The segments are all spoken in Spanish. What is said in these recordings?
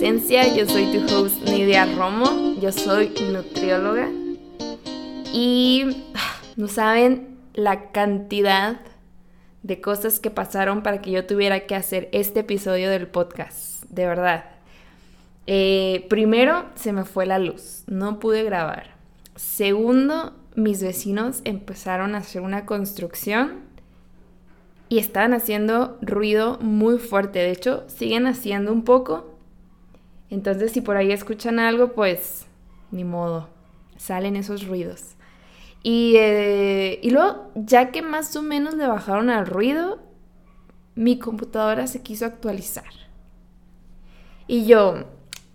Yo soy tu host Nidia Romo. Yo soy nutrióloga. Y ah, no saben la cantidad de cosas que pasaron para que yo tuviera que hacer este episodio del podcast. De verdad. Eh, primero, se me fue la luz. No pude grabar. Segundo, mis vecinos empezaron a hacer una construcción y estaban haciendo ruido muy fuerte. De hecho, siguen haciendo un poco. Entonces, si por ahí escuchan algo, pues ni modo, salen esos ruidos. Y, eh, y luego, ya que más o menos le bajaron al ruido, mi computadora se quiso actualizar. Y yo,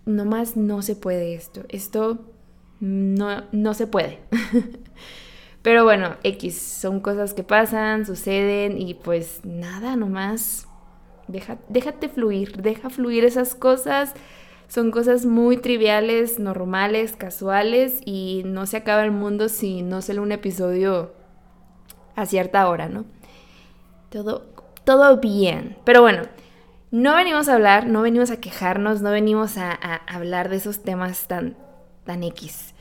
nomás no se puede esto. Esto no, no se puede. Pero bueno, X, son cosas que pasan, suceden y pues nada, nomás deja, déjate fluir, deja fluir esas cosas. Son cosas muy triviales, normales, casuales y no se acaba el mundo si no sale un episodio a cierta hora, ¿no? Todo, todo bien. Pero bueno, no venimos a hablar, no venimos a quejarnos, no venimos a, hablar de esos temas tan, tan X.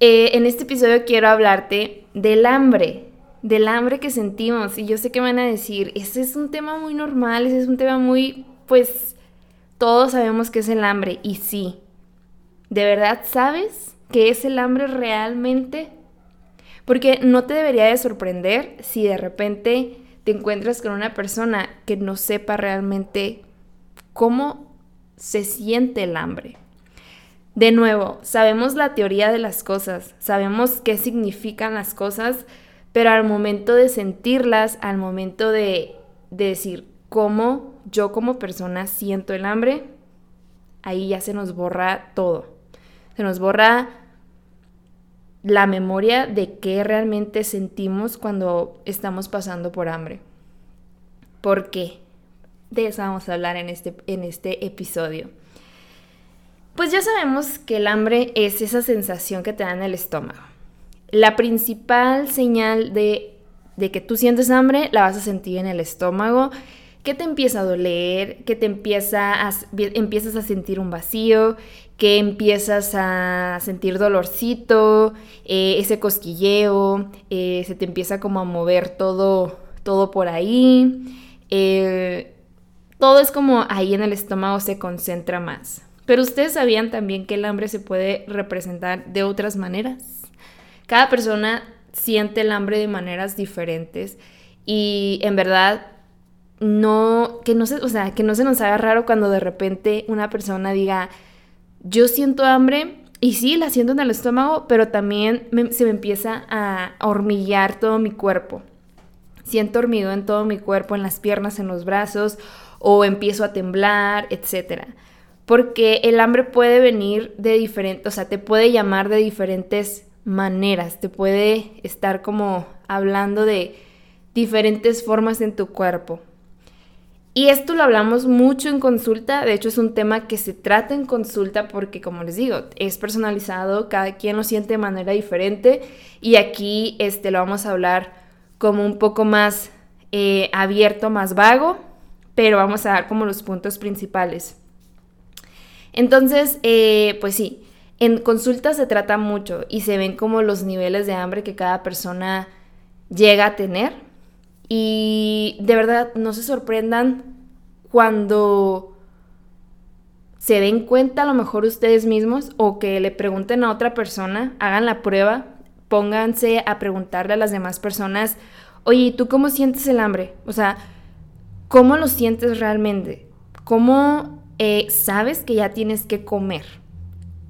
Eh, en este episodio quiero hablarte del hambre, del hambre que sentimos. Y yo sé que van a decir, ese es un tema muy normal, ese es un tema muy, pues, todos sabemos que es el hambre. Y sí, ¿de verdad sabes qué es el hambre realmente? Porque no te debería de sorprender si de repente te encuentras con una persona que no sepa realmente cómo se siente el hambre. De nuevo, sabemos la teoría de las cosas, sabemos qué significan las cosas, pero al momento de sentirlas, al momento de, decir cómo yo como persona siento el hambre, ahí ya se nos borra todo. Se nos borra la memoria de qué realmente sentimos cuando estamos pasando por hambre. ¿Por qué? De eso vamos a hablar en este, en este episodio. Pues ya sabemos que el hambre es esa sensación que te da en el estómago. La principal señal de, que tú sientes hambre la vas a sentir en el estómago, que te empieza a doler, que te empieza a, empiezas a sentir un vacío, que empiezas a sentir dolorcito, eh, ese cosquilleo, eh, se te empieza como a mover todo, todo por ahí. Eh, todo es como ahí en el estómago se concentra más. Pero ustedes sabían también que el hambre se puede representar de otras maneras. Cada persona siente el hambre de maneras diferentes y en verdad no que no se, o sea, que no se nos haga raro cuando de repente una persona diga, "Yo siento hambre" y sí, la siento en el estómago, pero también se me empieza a hormiguear todo mi cuerpo. Siento hormigueo en todo mi cuerpo, en las piernas, en los brazos, o empiezo a temblar, etcétera porque el hambre puede venir de diferentes, o sea, te puede llamar de diferentes maneras, te puede estar como hablando de diferentes formas en tu cuerpo. Y esto lo hablamos mucho en consulta, de hecho es un tema que se trata en consulta porque como les digo, es personalizado, cada quien lo siente de manera diferente y aquí este, lo vamos a hablar como un poco más eh, abierto, más vago, pero vamos a dar como los puntos principales. Entonces, eh, pues sí, en consulta se trata mucho y se ven como los niveles de hambre que cada persona llega a tener. Y de verdad, no se sorprendan cuando se den cuenta a lo mejor ustedes mismos o que le pregunten a otra persona, hagan la prueba, pónganse a preguntarle a las demás personas, oye, ¿tú cómo sientes el hambre? O sea, ¿cómo lo sientes realmente? ¿Cómo eh, sabes que ya tienes que comer.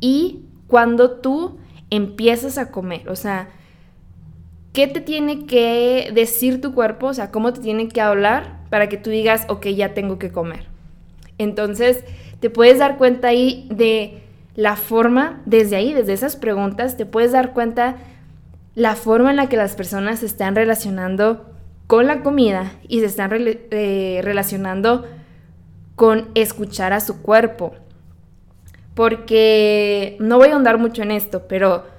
Y cuando tú empiezas a comer, o sea, ¿qué te tiene que decir tu cuerpo? O sea, ¿cómo te tiene que hablar para que tú digas, ok, ya tengo que comer? Entonces, te puedes dar cuenta ahí de la forma, desde ahí, desde esas preguntas, te puedes dar cuenta la forma en la que las personas se están relacionando con la comida y se están eh, relacionando con escuchar a su cuerpo. Porque no voy a ahondar mucho en esto, pero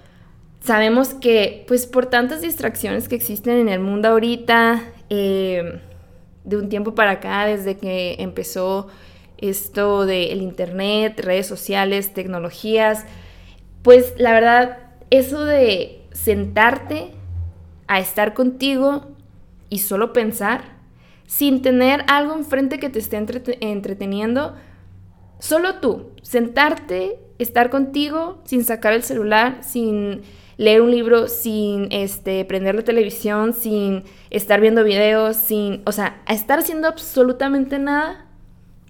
sabemos que pues por tantas distracciones que existen en el mundo ahorita, eh, de un tiempo para acá, desde que empezó esto del internet, redes sociales, tecnologías, pues la verdad, eso de sentarte a estar contigo y solo pensar, sin tener algo enfrente que te esté entreteniendo, solo tú, sentarte, estar contigo sin sacar el celular, sin leer un libro, sin este, prender la televisión, sin estar viendo videos, sin, o sea, estar haciendo absolutamente nada,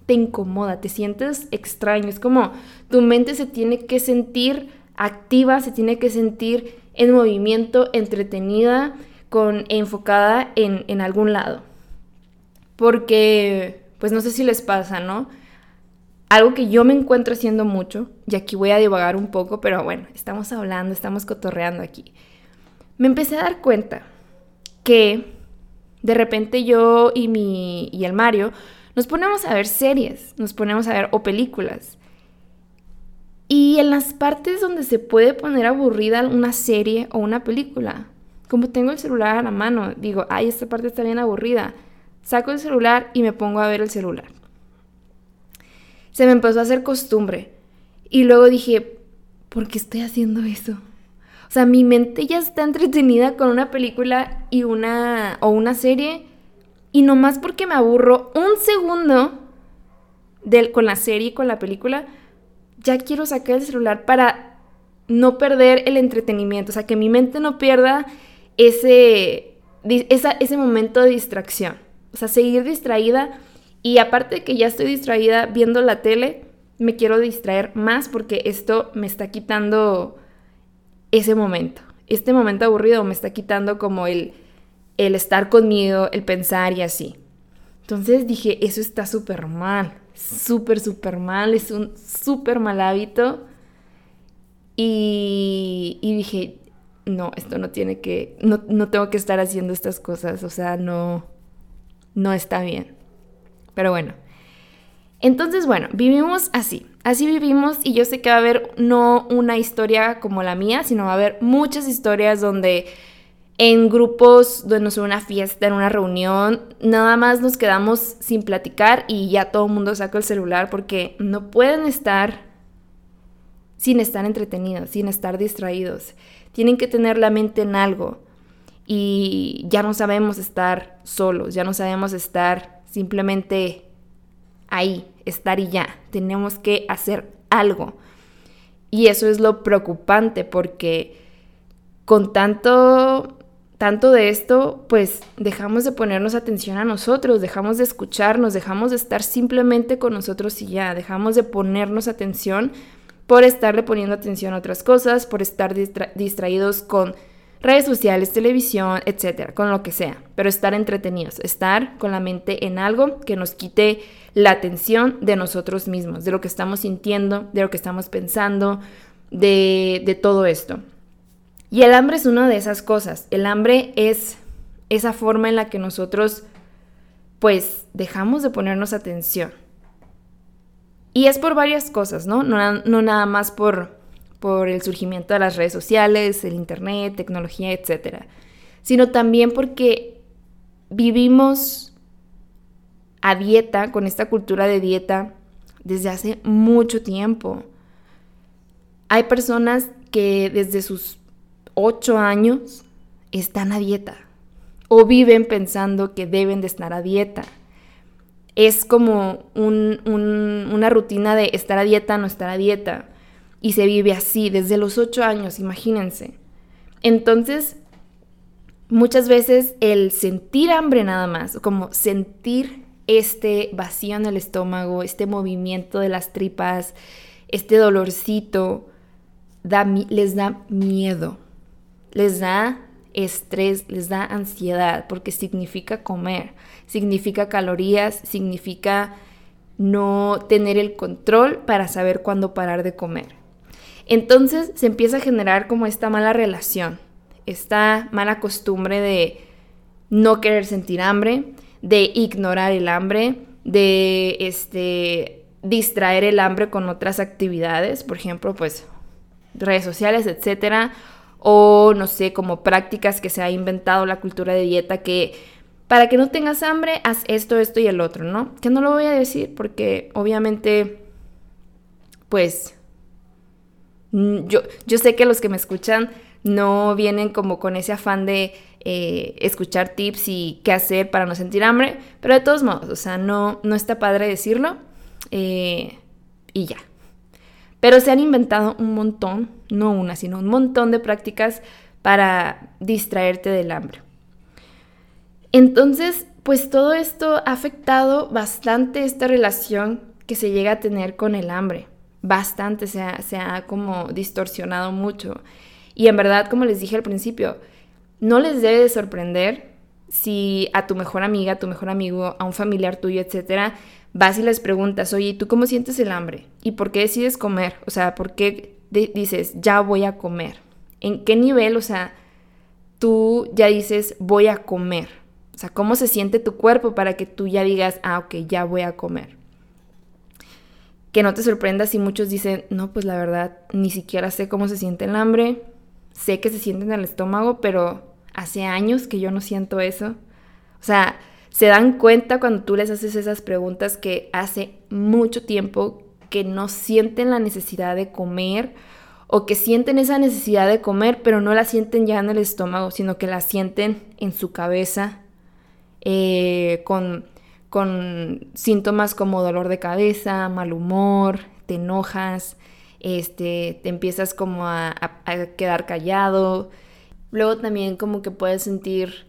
te incomoda, te sientes extraño, es como tu mente se tiene que sentir activa, se tiene que sentir en movimiento, entretenida, con, enfocada en, en algún lado porque, pues no sé si les pasa, ¿no? Algo que yo me encuentro haciendo mucho, y aquí voy a divagar un poco, pero bueno, estamos hablando, estamos cotorreando aquí. Me empecé a dar cuenta que de repente yo y, mi, y el Mario nos ponemos a ver series, nos ponemos a ver o películas. Y en las partes donde se puede poner aburrida una serie o una película, como tengo el celular a la mano, digo, ay, esta parte está bien aburrida Saco el celular y me pongo a ver el celular. Se me empezó a hacer costumbre. Y luego dije, ¿por qué estoy haciendo eso? O sea, mi mente ya está entretenida con una película y una o una serie y nomás porque me aburro un segundo del, con la serie y con la película, ya quiero sacar el celular para no perder el entretenimiento, o sea, que mi mente no pierda ese, ese momento de distracción. O sea, seguir distraída. Y aparte de que ya estoy distraída viendo la tele, me quiero distraer más porque esto me está quitando ese momento. Este momento aburrido me está quitando como el, el estar conmigo, el pensar y así. Entonces dije, eso está súper mal, súper, súper mal, es un súper mal hábito. Y, y, dije, no, esto no tiene que, no, no tengo que estar haciendo estas cosas, o sea, no, no está bien. Pero bueno. Entonces, bueno, vivimos así. Así vivimos y yo sé que va a haber no una historia como la mía, sino va a haber muchas historias donde en grupos, donde nos una fiesta, en una reunión, nada más nos quedamos sin platicar y ya todo el mundo saca el celular porque no pueden estar sin estar entretenidos, sin estar distraídos. Tienen que tener la mente en algo y ya no sabemos estar solos, ya no sabemos estar simplemente ahí, estar y ya. Tenemos que hacer algo. Y eso es lo preocupante porque con tanto tanto de esto, pues dejamos de ponernos atención a nosotros, dejamos de escucharnos, dejamos de estar simplemente con nosotros y ya, dejamos de ponernos atención por estarle poniendo atención a otras cosas, por estar distraídos con redes sociales, televisión, etcétera, con lo que sea, pero estar entretenidos, estar con la mente en algo que nos quite la atención de nosotros mismos, de lo que estamos sintiendo, de lo que estamos pensando, de, de todo esto. Y el hambre es una de esas cosas. El hambre es esa forma en la que nosotros, pues, dejamos de ponernos atención. Y es por varias cosas, ¿no? No, no nada más por por el surgimiento de las redes sociales, el Internet, tecnología, etc. Sino también porque vivimos a dieta, con esta cultura de dieta, desde hace mucho tiempo. Hay personas que desde sus ocho años están a dieta o viven pensando que deben de estar a dieta. Es como una rutina de estar a dieta, no estar a dieta y se vive así desde los ocho años, imagínense. Entonces, muchas veces el sentir hambre nada más, como sentir este vacío en el estómago, este movimiento de las tripas, este dolorcito, les da miedo, les da estrés, les da ansiedad, porque significa comer, significa calorías, significa no tener el control para saber cuándo parar de comer. Entonces se empieza a generar como esta mala relación, esta mala costumbre de no querer sentir hambre, de ignorar el hambre, de este, distraer el hambre con otras actividades, por ejemplo, pues redes sociales, etcétera, o no sé, como prácticas que se ha inventado la cultura de dieta que para que no tengas hambre, haz esto, esto y el otro, ¿no? Que no lo voy a decir porque obviamente, pues, yo, yo sé que los que me escuchan no vienen como con ese afán de eh, escuchar tips y qué hacer para no sentir hambre, pero de todos modos, o sea, no, no está padre decirlo eh, y ya. Pero se han inventado un montón, no una, sino un montón de prácticas para distraerte del hambre. Entonces, pues todo esto ha afectado bastante esta relación que se llega a tener con el hambre. Bastante, se ha, como distorsionado mucho. Y en verdad, como les dije al principio, no les debe de sorprender si a tu mejor amiga, a tu mejor amigo, a un familiar tuyo, etcétera, vas y les preguntas, oye, ¿tú cómo sientes el hambre? ¿Y por qué decides comer? O sea, ¿por qué dices, ya voy a comer? ¿En qué nivel, o sea, tú ya dices, voy a comer? O sea, cómo se siente tu cuerpo para que tú ya digas, ah, ok, ya voy a comer. Que no te sorprenda si muchos dicen, no, pues la verdad, ni siquiera sé cómo se siente el hambre. Sé que se siente en el estómago, pero hace años que yo no siento eso. O sea, se dan cuenta cuando tú les haces esas preguntas que hace mucho tiempo que no sienten la necesidad de comer o que sienten esa necesidad de comer, pero no la sienten ya en el estómago, sino que la sienten en su cabeza, eh, con, síntomas como dolor de cabeza, mal humor, te enojas, este, te empiezas como a, quedar callado. Luego también como que puedes sentir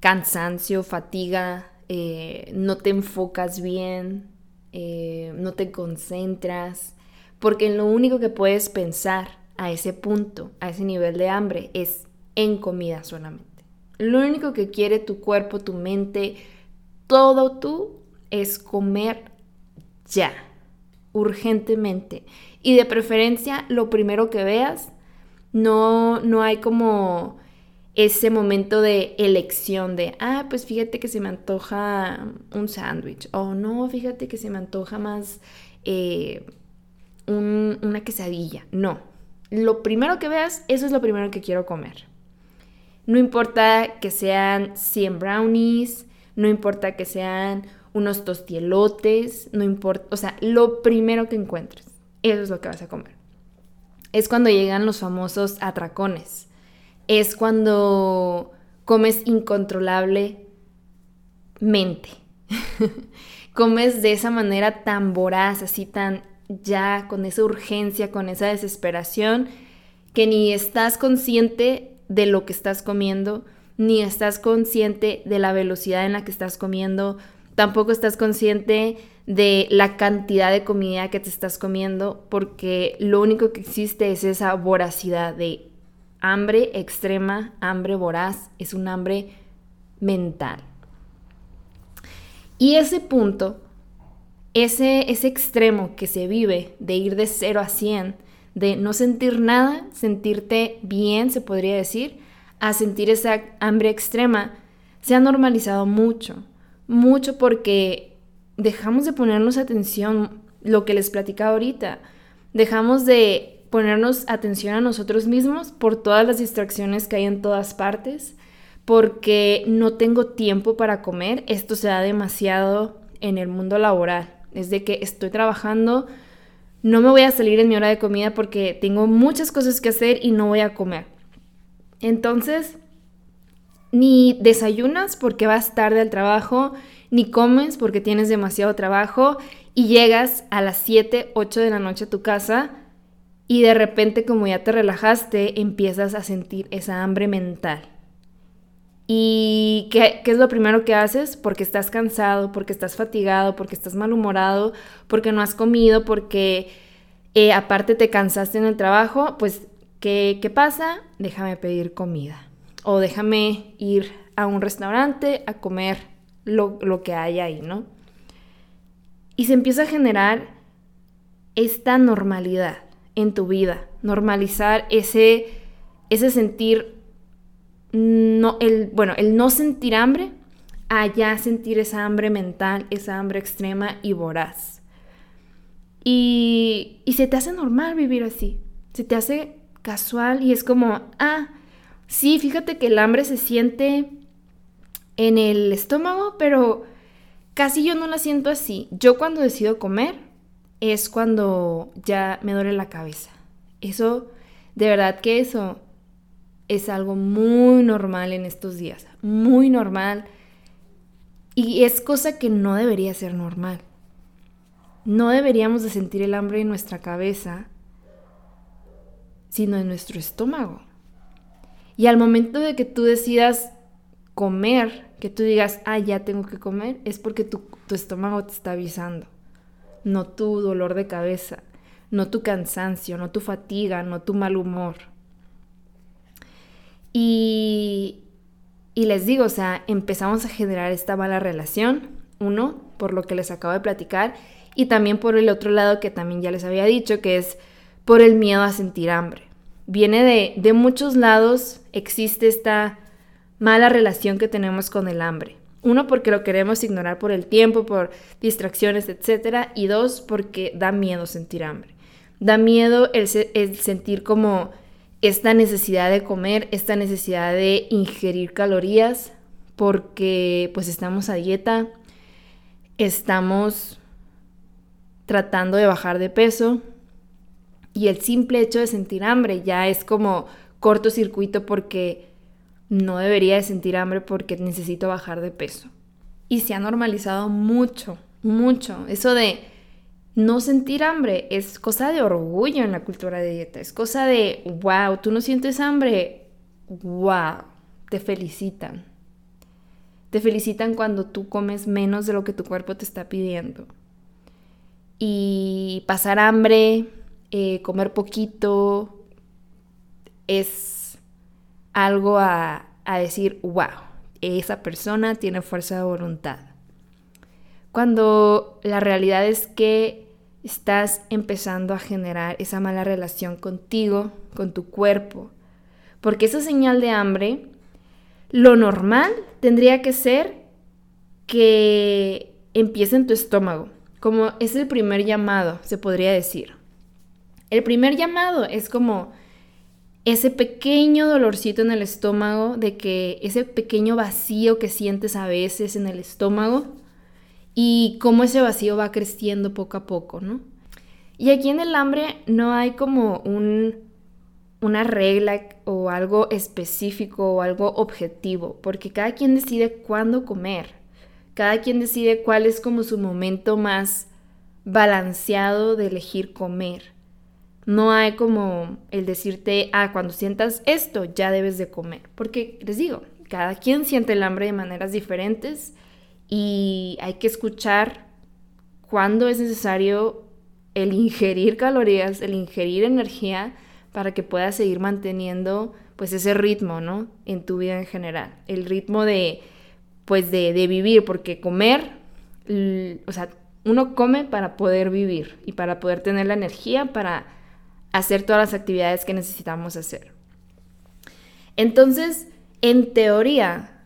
cansancio, fatiga, eh, no te enfocas bien, eh, no te concentras, porque lo único que puedes pensar a ese punto, a ese nivel de hambre, es en comida solamente. Lo único que quiere tu cuerpo, tu mente, todo tú es comer ya, urgentemente. Y de preferencia, lo primero que veas, no, no hay como ese momento de elección de, ah, pues fíjate que se me antoja un sándwich, o no, fíjate que se me antoja más eh, una quesadilla. No, lo primero que veas, eso es lo primero que quiero comer. No importa que sean 100 brownies, no importa que sean unos tostielotes, no importa, o sea, lo primero que encuentres, eso es lo que vas a comer. Es cuando llegan los famosos atracones. Es cuando comes incontrolablemente. comes de esa manera tan voraz, así tan ya, con esa urgencia, con esa desesperación, que ni estás consciente de lo que estás comiendo, ni estás consciente de la velocidad en la que estás comiendo, tampoco estás consciente de la cantidad de comida que te estás comiendo, porque lo único que existe es esa voracidad de hambre extrema, hambre voraz, es un hambre mental. Y ese punto, ese, ese extremo que se vive de ir de 0 a 100, de no sentir nada, sentirte bien, se podría decir, a sentir esa hambre extrema, se ha normalizado mucho, mucho porque dejamos de ponernos atención, lo que les platicaba ahorita, dejamos de ponernos atención a nosotros mismos por todas las distracciones que hay en todas partes, porque no tengo tiempo para comer, esto se da demasiado en el mundo laboral, es de que estoy trabajando, no me voy a salir en mi hora de comida porque tengo muchas cosas que hacer y no voy a comer. Entonces, ni desayunas porque vas tarde al trabajo, ni comes porque tienes demasiado trabajo y llegas a las 7, 8 de la noche a tu casa y de repente como ya te relajaste empiezas a sentir esa hambre mental. ¿Y qué, es lo primero que haces? Porque estás cansado, porque estás fatigado, porque estás malhumorado, porque no has comido, porque eh, aparte te cansaste en el trabajo, pues ¿qué, ¿qué pasa? Déjame pedir comida. O déjame ir a un restaurante a comer lo, lo que hay ahí, ¿no? Y se empieza a generar esta normalidad en tu vida, normalizar ese, ese sentir no, el, bueno, el no sentir hambre allá sentir esa hambre mental, esa hambre extrema y voraz. Y, y se te hace normal vivir así, se te hace casual y es como, ah, sí, fíjate que el hambre se siente en el estómago, pero casi yo no la siento así. Yo cuando decido comer es cuando ya me duele la cabeza. Eso, de verdad que eso es algo muy normal en estos días, muy normal. Y es cosa que no debería ser normal. No deberíamos de sentir el hambre en nuestra cabeza, sino en nuestro estómago. Y al momento de que tú decidas comer, que tú digas, ah, ya tengo que comer, es porque tu, tu estómago te está avisando, no tu dolor de cabeza, no tu cansancio, no tu fatiga, no tu mal humor. Y, y les digo, o sea, empezamos a generar esta mala relación, uno, por lo que les acabo de platicar, y también por el otro lado que también ya les había dicho, que es por el miedo a sentir hambre. Viene de, de muchos lados, existe esta mala relación que tenemos con el hambre. Uno, porque lo queremos ignorar por el tiempo, por distracciones, etc. Y dos, porque da miedo sentir hambre. Da miedo el, el, sentir como esta necesidad de comer, esta necesidad de ingerir calorías, porque pues estamos a dieta, estamos tratando de bajar de peso y el simple hecho de sentir hambre ya es como cortocircuito porque no debería de sentir hambre porque necesito bajar de peso. Y se ha normalizado mucho, mucho. Eso de no sentir hambre es cosa de orgullo en la cultura de dieta. Es cosa de, wow, tú no sientes hambre. Wow, te felicitan. Te felicitan cuando tú comes menos de lo que tu cuerpo te está pidiendo y pasar hambre, eh, comer poquito, es algo a, a decir, wow, esa persona tiene fuerza de voluntad. Cuando la realidad es que estás empezando a generar esa mala relación contigo, con tu cuerpo, porque esa señal de hambre, lo normal tendría que ser que empiece en tu estómago como es el primer llamado, se podría decir. El primer llamado es como ese pequeño dolorcito en el estómago, de que ese pequeño vacío que sientes a veces en el estómago y cómo ese vacío va creciendo poco a poco, ¿no? Y aquí en el hambre no hay como un, una regla o algo específico o algo objetivo, porque cada quien decide cuándo comer. Cada quien decide cuál es como su momento más balanceado de elegir comer. No hay como el decirte, ah, cuando sientas esto ya debes de comer. Porque les digo, cada quien siente el hambre de maneras diferentes y hay que escuchar cuándo es necesario el ingerir calorías, el ingerir energía para que puedas seguir manteniendo pues ese ritmo, ¿no? En tu vida en general. El ritmo de pues de, vivir, porque comer, o sea, uno come para poder vivir y para poder tener la energía para hacer todas las actividades que necesitamos hacer. Entonces, en teoría,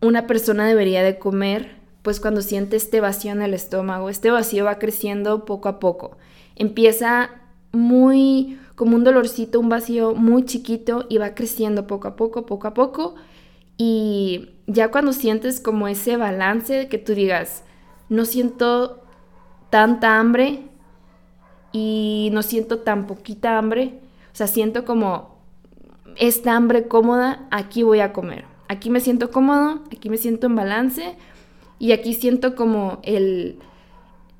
una persona debería de comer pues cuando siente este vacío en el estómago. Este vacío va creciendo poco a poco. Empieza muy como un dolorcito, un vacío muy chiquito y va creciendo poco a poco, poco a poco. Y ya cuando sientes como ese balance que tú digas, no siento tanta hambre y no siento tan poquita hambre, o sea, siento como esta hambre cómoda, aquí voy a comer. Aquí me siento cómodo, aquí me siento en balance y aquí siento como el,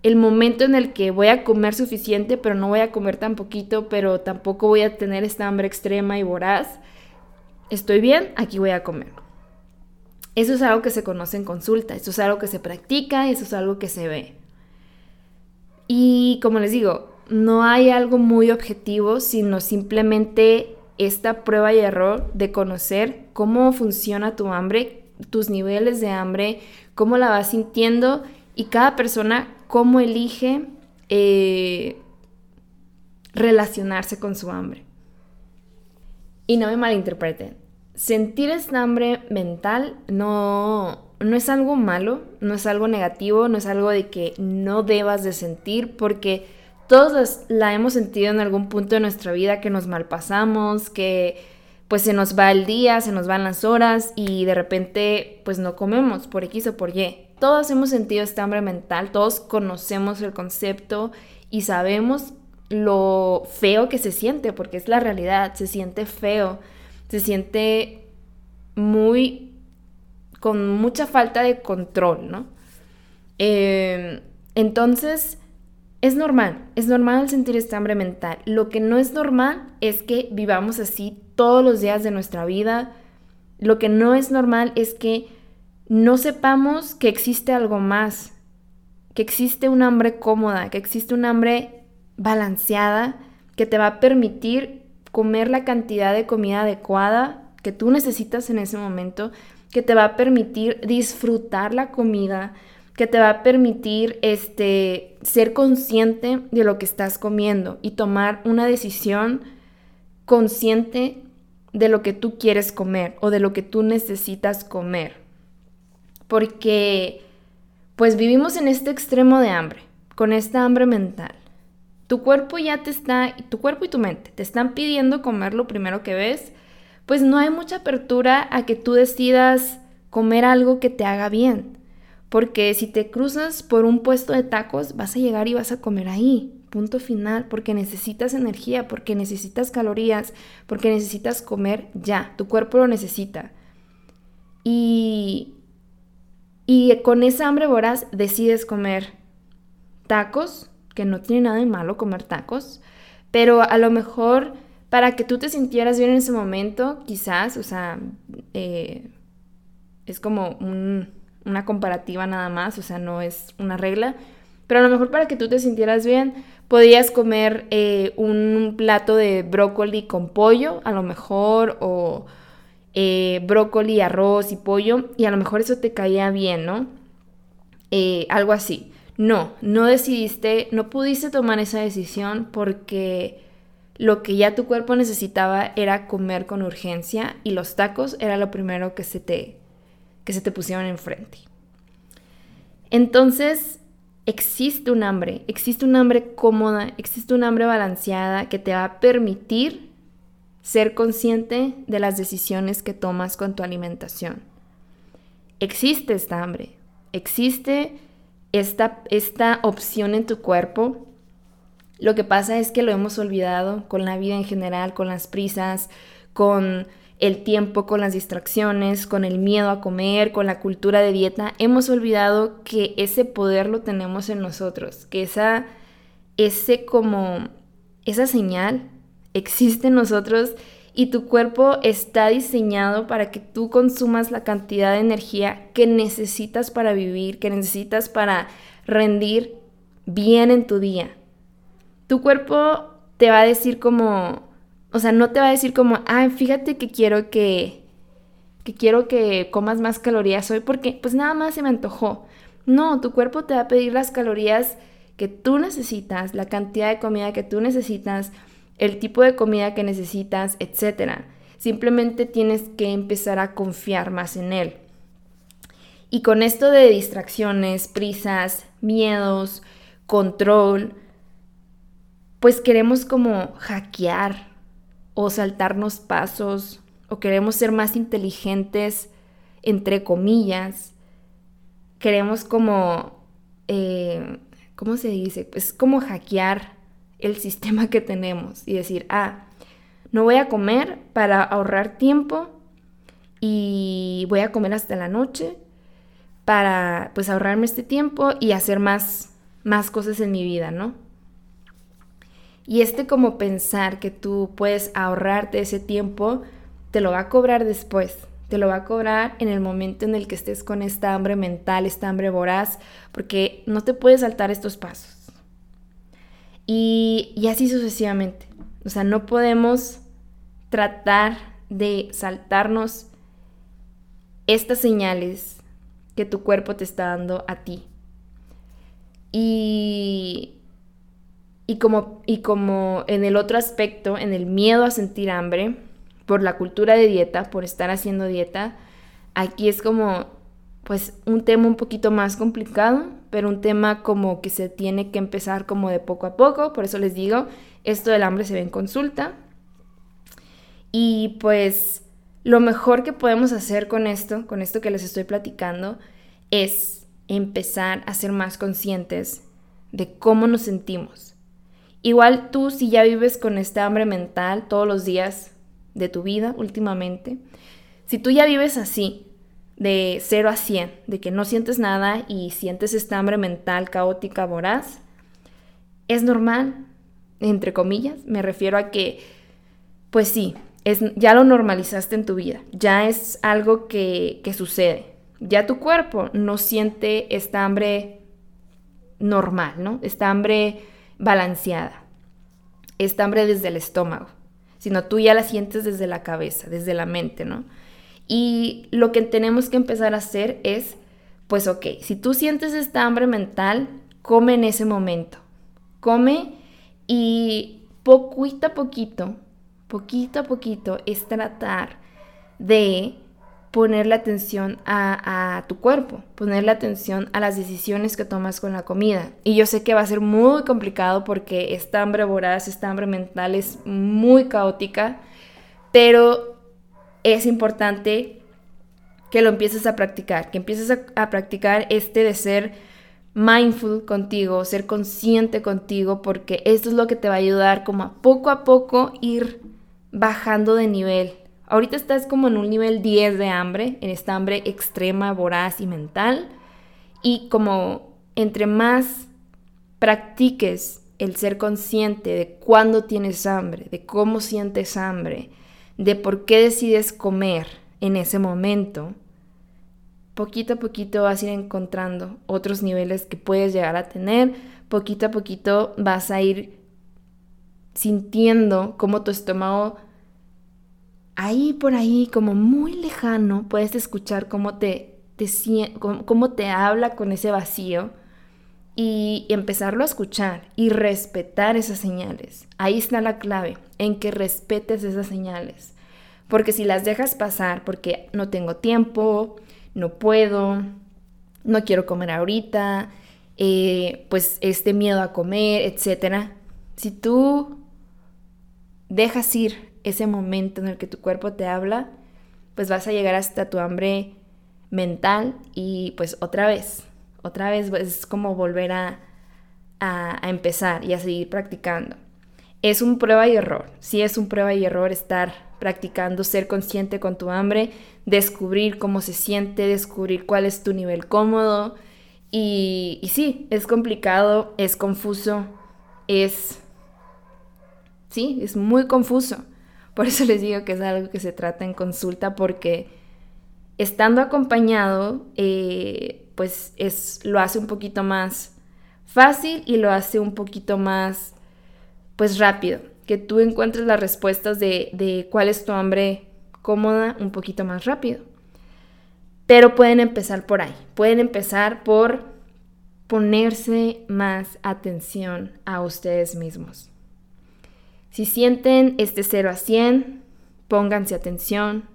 el momento en el que voy a comer suficiente, pero no voy a comer tan poquito, pero tampoco voy a tener esta hambre extrema y voraz. Estoy bien, aquí voy a comer. Eso es algo que se conoce en consulta, eso es algo que se practica, eso es algo que se ve. Y como les digo, no hay algo muy objetivo, sino simplemente esta prueba y error de conocer cómo funciona tu hambre, tus niveles de hambre, cómo la vas sintiendo y cada persona cómo elige eh, relacionarse con su hambre. Y no me malinterpreten, sentir esta hambre mental no, no es algo malo, no es algo negativo, no es algo de que no debas de sentir, porque todos la hemos sentido en algún punto de nuestra vida que nos malpasamos, que pues se nos va el día, se nos van las horas y de repente pues no comemos por X o por Y. Todos hemos sentido esta hambre mental, todos conocemos el concepto y sabemos lo feo que se siente, porque es la realidad, se siente feo, se siente muy con mucha falta de control, ¿no? Em, entonces, es normal, es normal sentir esta hambre mental. Lo que no es normal es que vivamos así todos los días de nuestra vida. Lo que no es normal es que no sepamos que existe algo más, que existe un hambre cómoda, que existe un hambre balanceada que te va a permitir comer la cantidad de comida adecuada que tú necesitas en ese momento, que te va a permitir disfrutar la comida, que te va a permitir este, ser consciente de lo que estás comiendo y tomar una decisión consciente de lo que tú quieres comer o de lo que tú necesitas comer. Porque pues vivimos en este extremo de hambre, con esta hambre mental. Tu cuerpo ya te está, tu cuerpo y tu mente te están pidiendo comer lo primero que ves, pues no hay mucha apertura a que tú decidas comer algo que te haga bien. Porque si te cruzas por un puesto de tacos, vas a llegar y vas a comer ahí. Punto final, porque necesitas energía, porque necesitas calorías, porque necesitas comer ya. Tu cuerpo lo necesita. Y, y con esa hambre voraz decides comer tacos, que no tiene nada de malo comer tacos, pero a lo mejor para que tú te sintieras bien en ese momento, quizás, o sea, eh, es como un una comparativa nada más, o sea, no es una regla. Pero a lo mejor para que tú te sintieras bien, podías comer eh, un plato de brócoli con pollo, a lo mejor, o eh, brócoli, arroz y pollo, y a lo mejor eso te caía bien, ¿no? Eh, algo así. No, no decidiste, no pudiste tomar esa decisión porque lo que ya tu cuerpo necesitaba era comer con urgencia y los tacos era lo primero que se te que se te pusieron enfrente. Entonces, existe un hambre, existe un hambre cómoda, existe un hambre balanceada que te va a permitir ser consciente de las decisiones que tomas con tu alimentación. Existe esta hambre, existe esta, esta opción en tu cuerpo. Lo que pasa es que lo hemos olvidado con la vida en general, con las prisas, con el tiempo con las distracciones, con el miedo a comer, con la cultura de dieta, hemos olvidado que ese poder lo tenemos en nosotros, que esa, ese como, esa señal existe en nosotros y tu cuerpo está diseñado para que tú consumas la cantidad de energía que necesitas para vivir, que necesitas para rendir bien en tu día. Tu cuerpo te va a decir como, o sea, no te va a decir como, ah, fíjate que quiero que, que quiero que comas más calorías hoy porque pues nada más se me antojó. No, tu cuerpo te va a pedir las calorías que tú necesitas, la cantidad de comida que tú necesitas, el tipo de comida que necesitas, etc. Simplemente tienes que empezar a confiar más en él. Y con esto de distracciones, prisas, miedos, control, pues queremos como hackear o saltarnos pasos o queremos ser más inteligentes, entre comillas. Queremos como, eh, ¿cómo se dice? Pues como hackear el sistema que tenemos y decir, ah, no voy a comer para ahorrar tiempo y voy a comer hasta la noche para pues ahorrarme este tiempo y hacer más, más cosas en mi vida, ¿no? Y este como pensar que tú puedes ahorrarte ese tiempo, te lo va a cobrar después. Te lo va a cobrar en el momento en el que estés con esta hambre mental, esta hambre voraz, porque no te puedes saltar estos pasos. Y, así sucesivamente. O sea, no podemos tratar de saltarnos estas señales que tu cuerpo te está dando a ti. Y y como, y como en el otro aspecto, en el miedo a sentir hambre, por la cultura de dieta, por estar haciendo dieta, aquí es como, pues, un tema un poquito más complicado, pero un tema como que se tiene que empezar como de poco a poco, por eso les digo, esto del hambre se ve en consulta. Y pues lo mejor que podemos hacer con esto, con esto que les estoy platicando, es empezar a ser más conscientes de cómo nos sentimos. Igual tú si ya vives con esta hambre mental todos los días de tu vida últimamente, si tú ya vives así, de 0 a 100, de que no sientes nada y sientes esta hambre mental caótica, voraz, es normal, entre comillas, me refiero a que, pues sí, es, ya lo normalizaste en tu vida, ya es algo que, que sucede, ya tu cuerpo no siente esta hambre normal, ¿no? Esta hambre balanceada, esta hambre desde el estómago, sino tú ya la sientes desde la cabeza, desde la mente, ¿no? Y lo que tenemos que empezar a hacer es, pues ok, si tú sientes esta hambre mental, come en ese momento, come y poquito a poquito, poquito a poquito es tratar de ponerle atención a, tu cuerpo, ponerle atención a las decisiones que tomas con la comida. Y yo sé que va a ser muy complicado porque esta hambre voraz, esta hambre mental es muy caótica, pero es importante que lo empieces a practicar, que empieces a, a practicar este de ser mindful contigo, ser consciente contigo, porque esto es lo que te va a ayudar como a poco a poco ir bajando de nivel, Ahorita estás como en un nivel 10 de hambre, en esta hambre extrema, voraz y mental. Y como entre más practiques el ser consciente de cuándo tienes hambre, de cómo sientes hambre, de por qué decides comer en ese momento, poquito a poquito vas a ir encontrando otros niveles que puedes llegar a tener, poquito a poquito vas a ir sintiendo cómo tu estómago ahí por ahí, como muy lejano, puedes escuchar cómo te, te, cómo te habla con ese vacío y empezarlo a escuchar y respetar esas señales. Ahí está la clave, en que respetes esas señales. Porque si las dejas pasar porque no tengo tiempo, no puedo, no quiero comer ahorita, eh, pues este miedo a comer, etc. Si tú dejas ir ese momento en el que tu cuerpo te habla, pues vas a llegar hasta tu hambre mental y pues otra vez, otra vez pues, es como volver a, a, empezar y a seguir practicando. Es un prueba y error, sí es un prueba y error estar practicando, ser consciente con tu hambre, descubrir cómo se siente, descubrir cuál es tu nivel cómodo. Y, y sí, es complicado, es confuso, es... Sí, es muy confuso. Por eso les digo que es algo que se trata en consulta porque estando acompañado, eh, pues es, lo hace un poquito más fácil y lo hace un poquito más, pues rápido. Que tú encuentres las respuestas de, de cuál es tu hambre cómoda un poquito más rápido. Pero pueden empezar por ahí. Pueden empezar por ponerse más atención a ustedes mismos. Si sienten este 0 a 100, pónganse atención,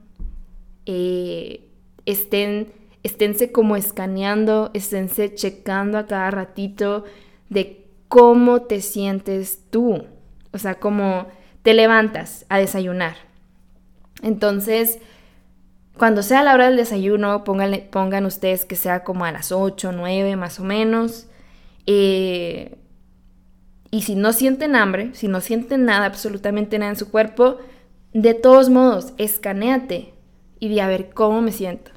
eh, estén, esténse como escaneando, esténse checando a cada ratito de cómo te sientes tú. O sea, cómo te levantas a desayunar. Entonces, cuando sea la hora del desayuno, pongan ustedes que sea como a las 8, 9 más o menos. Eh, y si no sienten hambre, si no sienten nada, absolutamente nada en su cuerpo, de todos modos, escanéate y di a ver cómo me siento.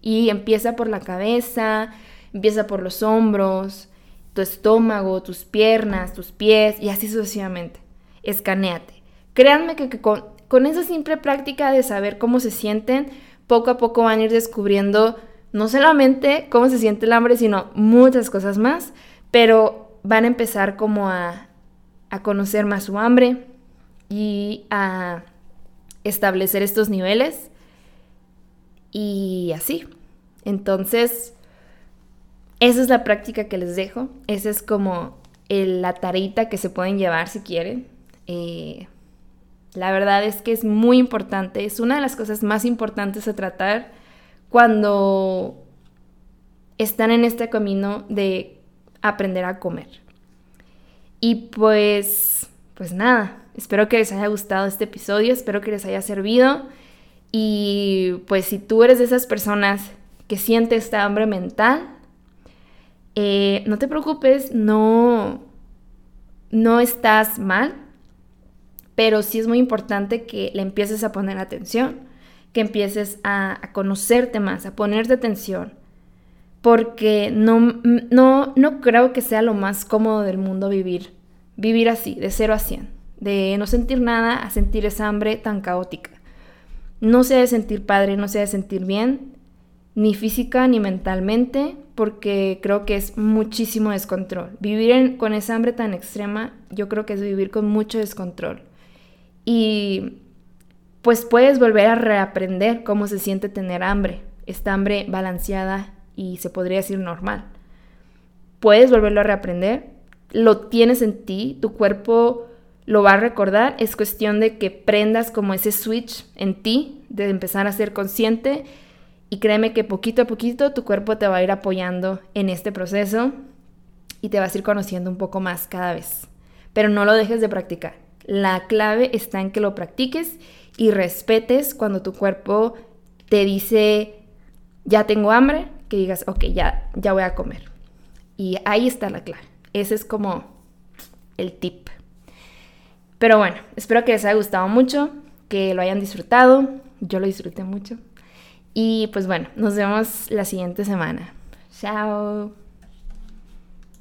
Y empieza por la cabeza, empieza por los hombros, tu estómago, tus piernas, tus pies y así sucesivamente. Escanéate. Créanme que, con esa simple práctica de saber cómo se sienten, poco a poco van a ir descubriendo no solamente cómo se siente el hambre, sino muchas cosas más. Pero van a empezar como a, conocer más su hambre y a establecer estos niveles y así. Entonces, esa es la práctica que les dejo. Esa es como la tarita que se pueden llevar si quieren. Eh, la verdad es que es muy importante. Es una de las cosas más importantes a tratar cuando están en este camino de aprender a comer. Y pues, pues nada, espero que les haya gustado este episodio, espero que les haya servido. Y pues si tú eres de esas personas que siente esta hambre mental, eh, no te preocupes, no, no estás mal, pero sí es muy importante que le empieces a poner atención, que empieces a, a conocerte más, a ponerte atención, porque no, no, no creo que sea lo más cómodo del mundo vivir, vivir así, de 0 a 100, de no sentir nada a sentir esa hambre tan caótica. No se debe sentir padre, no se debe sentir bien, ni física ni mentalmente, porque creo que es muchísimo descontrol. Vivir con esa hambre tan extrema, yo creo que es vivir con mucho descontrol. Y pues puedes volver a reaprender cómo se siente tener hambre, esta hambre balanceada y se podría decir normal. Puedes volverlo a reaprender, lo tienes en ti, tu cuerpo lo va a recordar, es cuestión de que prendas como ese switch en ti, de empezar a ser consciente y créeme que poquito a poquito tu cuerpo te va a ir apoyando en este proceso y te vas a ir conociendo un poco más cada vez. Pero no lo dejes de practicar. La clave está en que lo practiques y respetes cuando tu cuerpo te dice, ya tengo hambre, que digas, ok, ya, ya voy a comer. Y ahí está la clave. Ese es como el tip. Pero bueno, espero que les haya gustado mucho, que lo hayan disfrutado. Yo lo disfruté mucho. Y pues bueno, nos vemos la siguiente semana. Chao.